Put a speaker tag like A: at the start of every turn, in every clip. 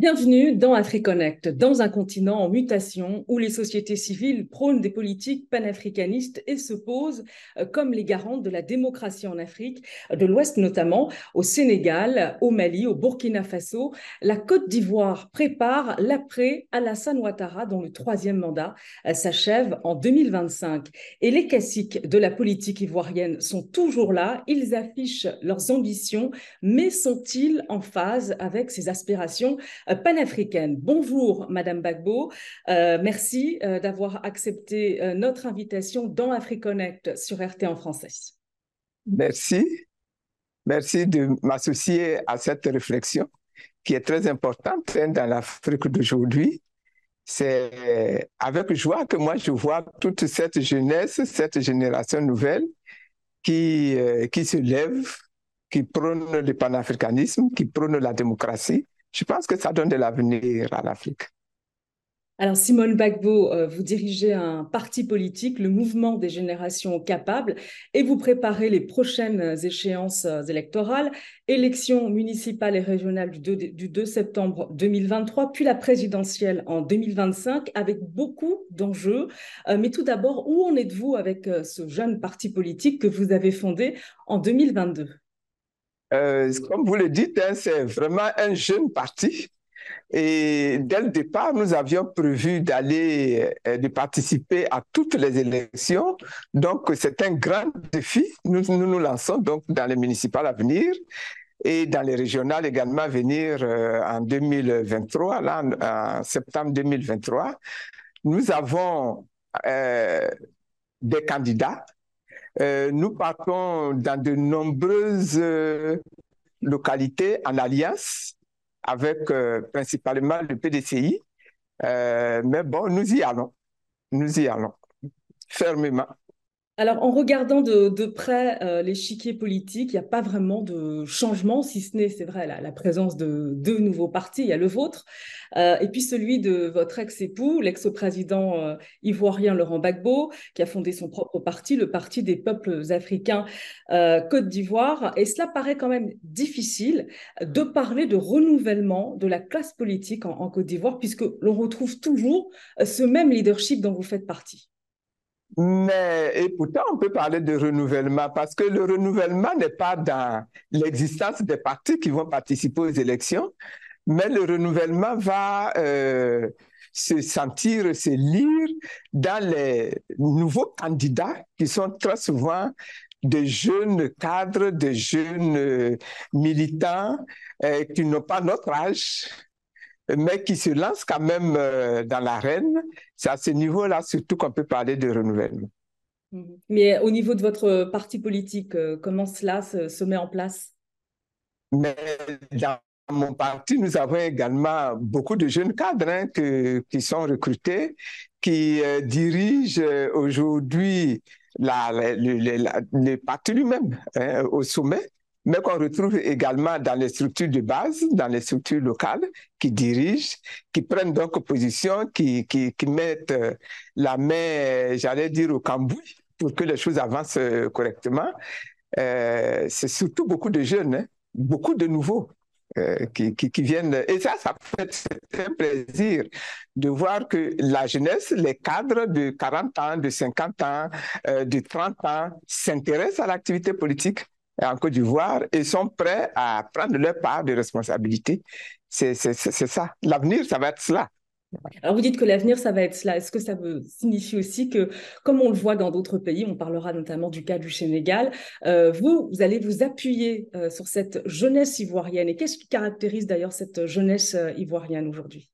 A: Bienvenue dans AfriConnect, dans un continent en mutation où les sociétés civiles prônent des politiques panafricanistes et se posent euh, comme les garantes de la démocratie en Afrique, de l'Ouest notamment, au Sénégal, au Mali, au Burkina Faso. La Côte d'Ivoire prépare l'après Alassane Ouattara, dont le troisième mandat euh, s'achève en 2025. Et les classiques de la politique ivoirienne sont toujours là, ils affichent leurs ambitions, mais sont-ils en phase avec ces aspirations panafricaine. Bonjour, Madame Bagbo. Euh, merci euh, d'avoir accepté notre invitation dans AfriConnect sur RT en français.
B: Merci. Merci de m'associer à cette réflexion qui est très importante hein, dans l'Afrique d'aujourd'hui. C'est avec joie que moi je vois toute cette jeunesse, cette génération nouvelle qui, qui se lève, qui prône le panafricanisme, qui prône la démocratie, je pense que ça donne de l'avenir à l'Afrique.
A: Alors Simone Bagbo, euh, vous dirigez un parti politique, le mouvement des générations capables, et vous préparez les prochaines échéances euh, électorales, élections municipales et régionales du 2, du 2 septembre 2023, puis la présidentielle en 2025, avec beaucoup d'enjeux. Euh, mais tout d'abord, où en êtes-vous avec ce jeune parti politique que vous avez fondé en 2022
B: euh, comme vous le dites, hein, c'est vraiment un jeune parti. Et dès le départ, nous avions prévu d'aller, euh, de participer à toutes les élections. Donc, c'est un grand défi. Nous, nous, lançons donc dans les municipales à venir et dans les régionales également à venir euh, en 2023, là, en, septembre 2023. Nous avons des candidats euh, nous partons dans de nombreuses euh, localités en alliance avec euh, principalement le PDCI. mais bon, nous y allons. Nous y allons fermement.
A: Alors, en regardant de, près euh, l'échiquier politique, il n'y a pas vraiment de changement, si ce n'est, c'est vrai, la, présence de deux nouveaux partis. Il y a le vôtre, euh, et puis celui de votre ex-époux, l'ex-président euh, ivoirien Laurent Gbagbo, qui a fondé son propre parti, le Parti des peuples africains Côte d'Ivoire. Et cela paraît quand même difficile de parler de renouvellement de la classe politique en Côte d'Ivoire, puisque l'on retrouve toujours ce même leadership dont vous faites partie.
B: Mais, et pourtant, on peut parler de renouvellement parce que le renouvellement n'est pas dans l'existence des partis qui vont participer aux élections, mais le renouvellement va euh, se sentir, se lire dans les nouveaux candidats qui sont très souvent des jeunes cadres, des jeunes militants euh, qui n'ont pas notre âge, mais qui se lance quand même euh, dans l'arène. C'est à ce niveau-là surtout qu'on peut parler de renouvellement.
A: Mhm. Mais au niveau de votre parti politique, euh, comment cela se, met en place?
B: Mais dans mon parti, nous avons également beaucoup de jeunes cadres hein, qui sont recrutés, qui euh, dirigent aujourd'hui le, parti lui-même hein, au sommet mais qu'on retrouve également dans les structures de base, dans les structures locales, qui dirigent, qui prennent donc position, qui, qui, qui mettent euh, la main, j'allais dire, au cambouis pour que les choses avancent euh, correctement. Euh, c'est surtout beaucoup de jeunes, hein, beaucoup de nouveaux. Qui, qui, viennent. Et ça, ça fait un plaisir de voir que la jeunesse, les cadres de 40 ans, de 50 ans, de 30 ans s'intéressent à l'activité politique en Côte d'Ivoire et sont prêts à prendre leur part de responsabilité. C'est ça. L'avenir, ça va être cela.
A: Alors vous dites que l'avenir, ça va être cela. Est-ce que ça veut, signifie aussi que, comme on le voit dans d'autres pays, on parlera notamment du cas du Sénégal, euh, vous, vous allez vous appuyer euh, sur cette jeunesse ivoirienne. Et qu'est-ce qui caractérise d'ailleurs cette jeunesse euh, ivoirienne aujourd'hui?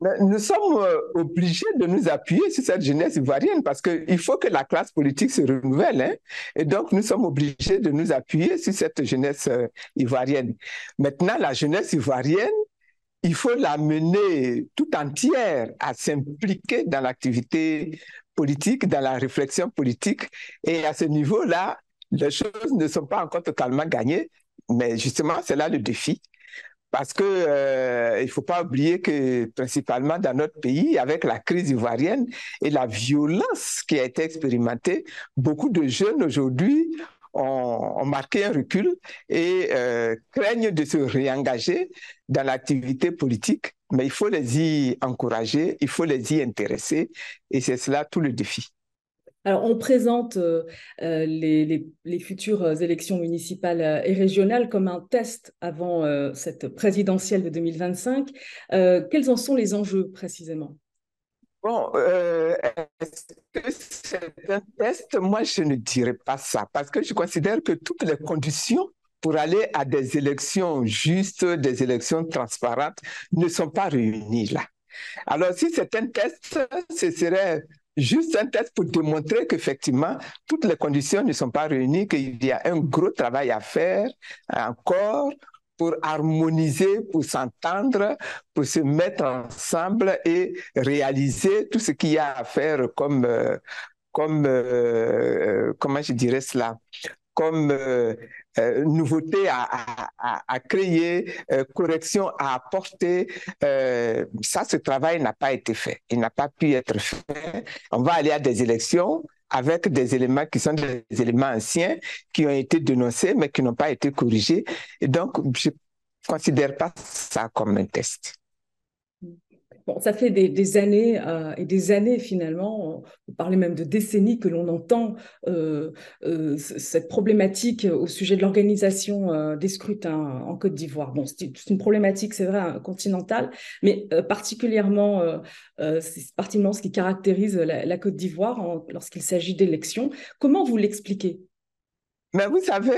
B: Nous sommes euh, obligés de nous appuyer sur cette jeunesse ivoirienne parce qu'il faut que la classe politique se renouvelle. Hein? Et donc, nous sommes obligés de nous appuyer sur cette jeunesse euh, ivoirienne. Maintenant, la jeunesse ivoirienne, il faut la mener tout entière à s'impliquer dans l'activité politique, dans la réflexion politique. Et à ce niveau-là, les choses ne sont pas encore totalement gagnées, mais justement, c'est là le défi. Parce que euh, il faut pas oublier que principalement dans notre pays, avec la crise ivoirienne et la violence qui a été expérimentée, beaucoup de jeunes aujourd'hui ont, marqué un recul et euh, craignent de se réengager dans l'activité politique. Mais il faut les y encourager, il faut les y intéresser et c'est cela tout le défi.
A: Alors, on présente euh, euh, les, futures élections municipales et régionales comme un test avant cette présidentielle de 2025. quels en sont les enjeux précisément?
B: Bon, euh, est-ce que c'est un test? Moi, je ne dirais pas ça, parce que je considère que toutes les conditions pour aller à des élections justes, des élections transparentes, ne sont pas réunies là. Alors, si c'est un test, ce serait juste un test pour démontrer qu'effectivement, toutes les conditions ne sont pas réunies, qu'il y a un gros travail à faire encore pour harmoniser, pour s'entendre, pour se mettre ensemble et réaliser tout ce qu'il y a à faire comme, euh, comme euh, comment je dirais cela, comme euh, nouveauté à, à, à créer, correction à apporter. ça, ce travail n'a pas été fait. Il n'a pas pu être fait. On va aller à des élections avec des éléments qui sont des éléments anciens, qui ont été dénoncés, mais qui n'ont pas été corrigés. Et donc, je ne considère pas ça comme un test
A: ça fait des, années euh, et des années finalement, on parlait même de décennies que l'on entend euh, euh, cette problématique au sujet de l'organisation des scrutins en Côte d'Ivoire. Bon, c'est une problématique, c'est vrai, continentale, mais particulièrement, c'est particulièrement ce qui caractérise la, Côte d'Ivoire lorsqu'il s'agit d'élections. Comment vous l'expliquez?
B: Mais vous savez,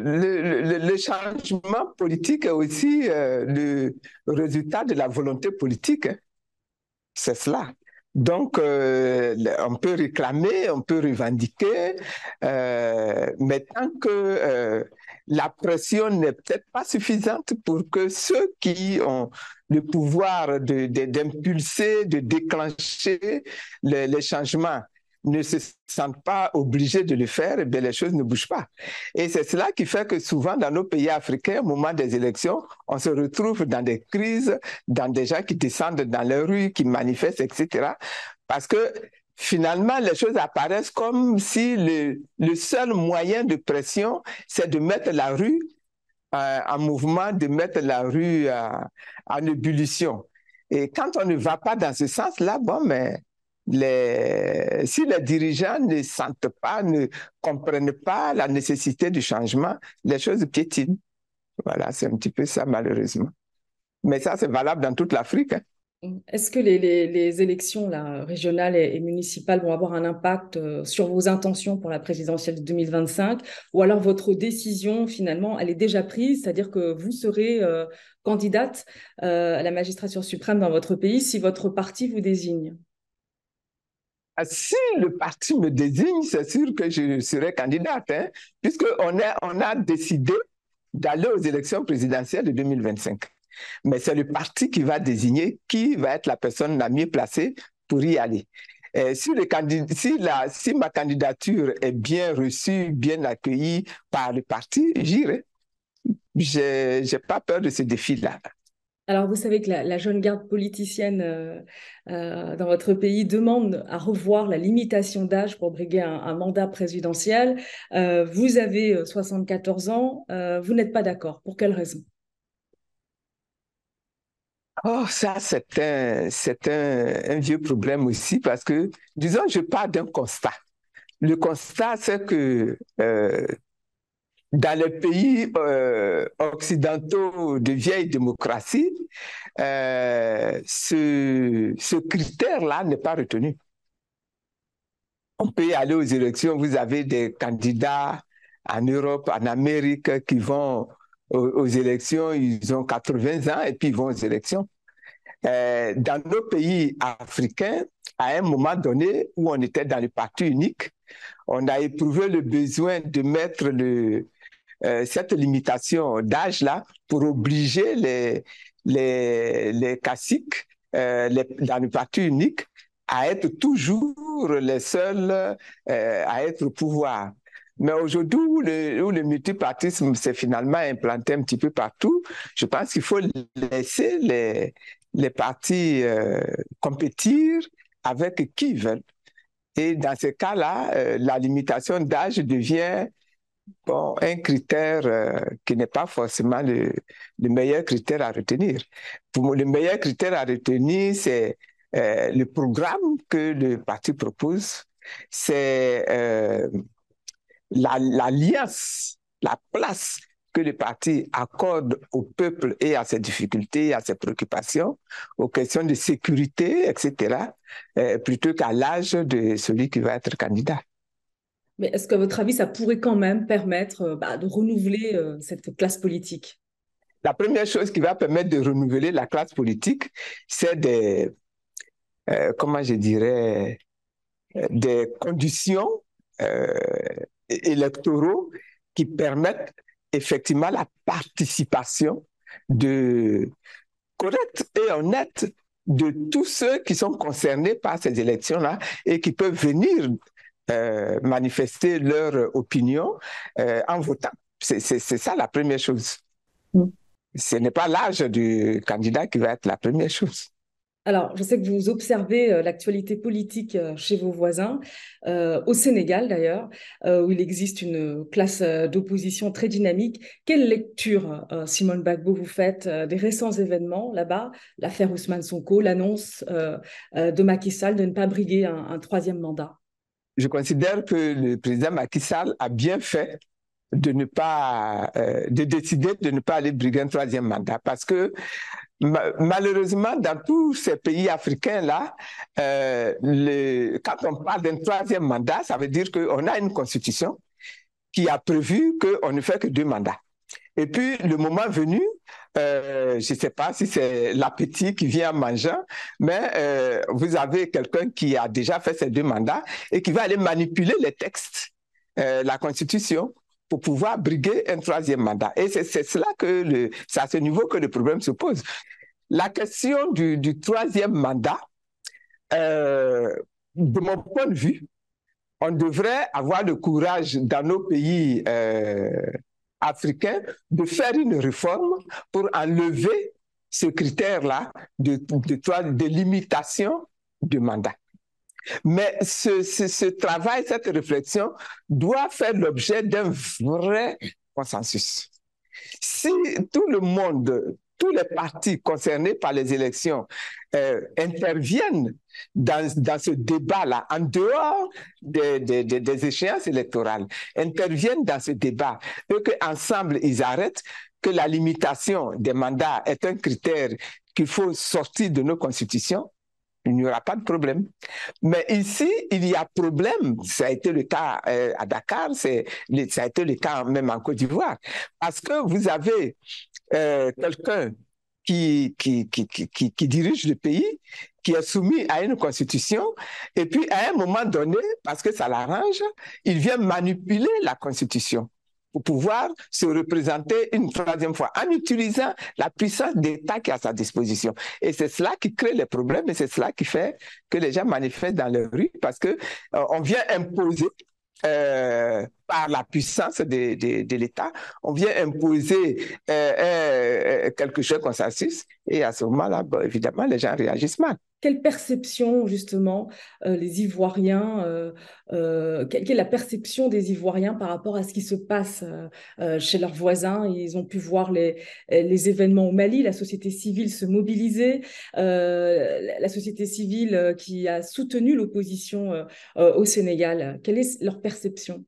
B: le, le, changement politique est aussi le résultat de la volonté politique. Hein. C'est cela. Donc, euh, on peut réclamer, on peut revendiquer, euh, mais tant que euh, la pression n'est peut-être pas suffisante pour que ceux qui ont le pouvoir d'impulser, de, de, déclencher les changements ne se sentent pas obligés de le faire, eh bien les choses ne bougent pas. Et c'est cela qui fait que souvent dans nos pays africains, au moment des élections, on se retrouve dans des crises, dans des gens qui descendent dans les rues, qui manifestent, etc. Parce que finalement, les choses apparaissent comme si le, le seul moyen de pression, c'est de mettre la rue euh, en mouvement, de mettre la rue euh, en ébullition. Et quand on ne va pas dans ce sens-là, bon, mais si les dirigeants ne sentent pas, ne comprennent pas la nécessité du changement, les choses piétinent. Voilà, c'est un petit peu ça malheureusement. Mais ça, c'est valable dans toute l'Afrique. Hein.
A: Est-ce que les, élections régionales et, municipales vont avoir un impact euh, sur vos intentions pour la présidentielle de 2025 Ou alors votre décision, finalement, elle est déjà prise, c'est-à-dire que vous serez euh, candidate euh, à la magistrature suprême dans votre pays si votre parti vous désigne?
B: Si le parti me désigne, c'est sûr que je serai candidate, hein, puisqu'on on a décidé d'aller aux élections présidentielles de 2025. Mais c'est le parti qui va désigner qui va être la personne la mieux placée pour y aller. si, si ma candidature est bien reçue, bien accueillie par le parti, j'irai. Je n'ai pas peur de ce défi-là.
A: Alors, vous savez que la, jeune garde politicienne euh, euh, dans votre pays demande à revoir la limitation d'âge pour briguer un, mandat présidentiel. Euh, vous avez 74 ans, vous n'êtes pas d'accord. Pour quelle raison?
B: Oh, ça, c'est un, un, vieux problème aussi parce que, disons, je pars d'un constat. Le constat, c'est que dans les pays euh, occidentaux de vieille démocratie, euh, ce, critère-là n'est pas retenu. On peut y aller aux élections, vous avez des candidats en Europe, en Amérique qui vont aux, élections, ils ont 80 ans et puis ils vont aux élections. Euh, dans nos pays africains, à un moment donné où on était dans le parti unique, on a éprouvé le besoin de mettre le, euh, cette limitation d'âge-là pour obliger les, les, les caciques euh, dans le parti unique à être toujours les seuls euh, à être au pouvoir. Mais aujourd'hui, où le, multipartisme s'est finalement implanté un petit peu partout, je pense qu'il faut laisser les, les partis compétir avec qui ils veulent. Et dans ce cas-là, la limitation d'âge devient bon, un critère euh, qui n'est pas forcément le, le, meilleur critère à retenir. Le meilleur critère à retenir, c'est euh, le programme que le parti propose, c'est euh, l'alliance, la, place que le parti accorde au peuple et à ses difficultés, à ses préoccupations, aux questions de sécurité, etc., plutôt qu'à l'âge de celui qui va être candidat.
A: Mais est-ce qu'à votre avis, ça pourrait quand même permettre euh, bah, de renouveler euh, cette classe politique?
B: La première chose qui va permettre de renouveler la classe politique, c'est des, euh, comment je dirais, des conditions électoraux qui permettent effectivement la participation de correcte et honnête de tous ceux qui sont concernés par ces élections-là et qui peuvent venir euh, manifester leur opinion euh, en votant. C'est ça la première chose. Mm. Ce n'est pas l'âge du candidat qui va être la première chose.
A: Alors, je sais que vous observez euh, l'actualité politique chez vos voisins, au Sénégal d'ailleurs, où il existe une classe d'opposition très dynamique. Quelle lecture, Simone Bagbo, vous faites des récents événements là-bas, l'affaire Ousmane Sonko, l'annonce de Macky Sall de ne pas briguer un troisième mandat
B: je considère que le président Macky Sall a bien fait de ne pas, euh, de décider de ne pas aller briguer un troisième mandat parce que malheureusement, dans tous ces pays africains-là, euh, quand on parle d'un troisième mandat, ça veut dire qu'on a une constitution qui a prévu qu'on ne fait que deux mandats. Et puis, le moment venu, euh, je ne sais pas si c'est l'appétit qui vient en mangeant, mais euh, vous avez quelqu'un qui a déjà fait ses deux mandats et qui va aller manipuler les textes, euh, la Constitution, pour pouvoir briguer un troisième mandat. Et c'est cela que c'est à ce niveau que le problème se pose. La question du troisième mandat, de mon point de vue, on devrait avoir le courage dans nos pays africain de faire une réforme pour enlever ce critère-là de, de, de, limitation du mandat. Mais ce, ce, ce, travail, cette réflexion doit faire l'objet d'un vrai consensus. Si tout le monde tous les partis concernés par les élections euh, interviennent dans, dans ce débat-là, en dehors des, des, des, échéances électorales, interviennent dans ce débat, et qu'ensemble ils arrêtent, que la limitation des mandats est un critère qu'il faut sortir de nos constitutions, il n'y aura pas de problème. Mais ici, il y a problème. Ça a été le cas euh, à Dakar, ça a été le cas même en Côte d'Ivoire. Parce que vous avez euh, quelqu'un qui, qui, qui, qui, qui dirige le pays, qui est soumis à une constitution, et puis à un moment donné, parce que ça l'arrange, il vient manipuler la constitution pour pouvoir se représenter une troisième fois en utilisant la puissance d'État qui est à sa disposition. Et c'est cela qui crée les problèmes et c'est cela qui fait que les gens manifestent dans les rues parce que euh, on vient imposer euh, par la puissance de, de, l'État, on vient imposer euh, euh, quelque chose consensus et à ce moment-là, évidemment, les gens réagissent mal
A: quelle perception justement euh, les Ivoiriens, euh, euh, quelle, est la perception des Ivoiriens par rapport à ce qui se passe chez leurs voisins? Ils ont pu voir les, les, événements au Mali, la société civile se mobiliser, la société civile qui a soutenu l'opposition au Sénégal. Quelle est leur perception?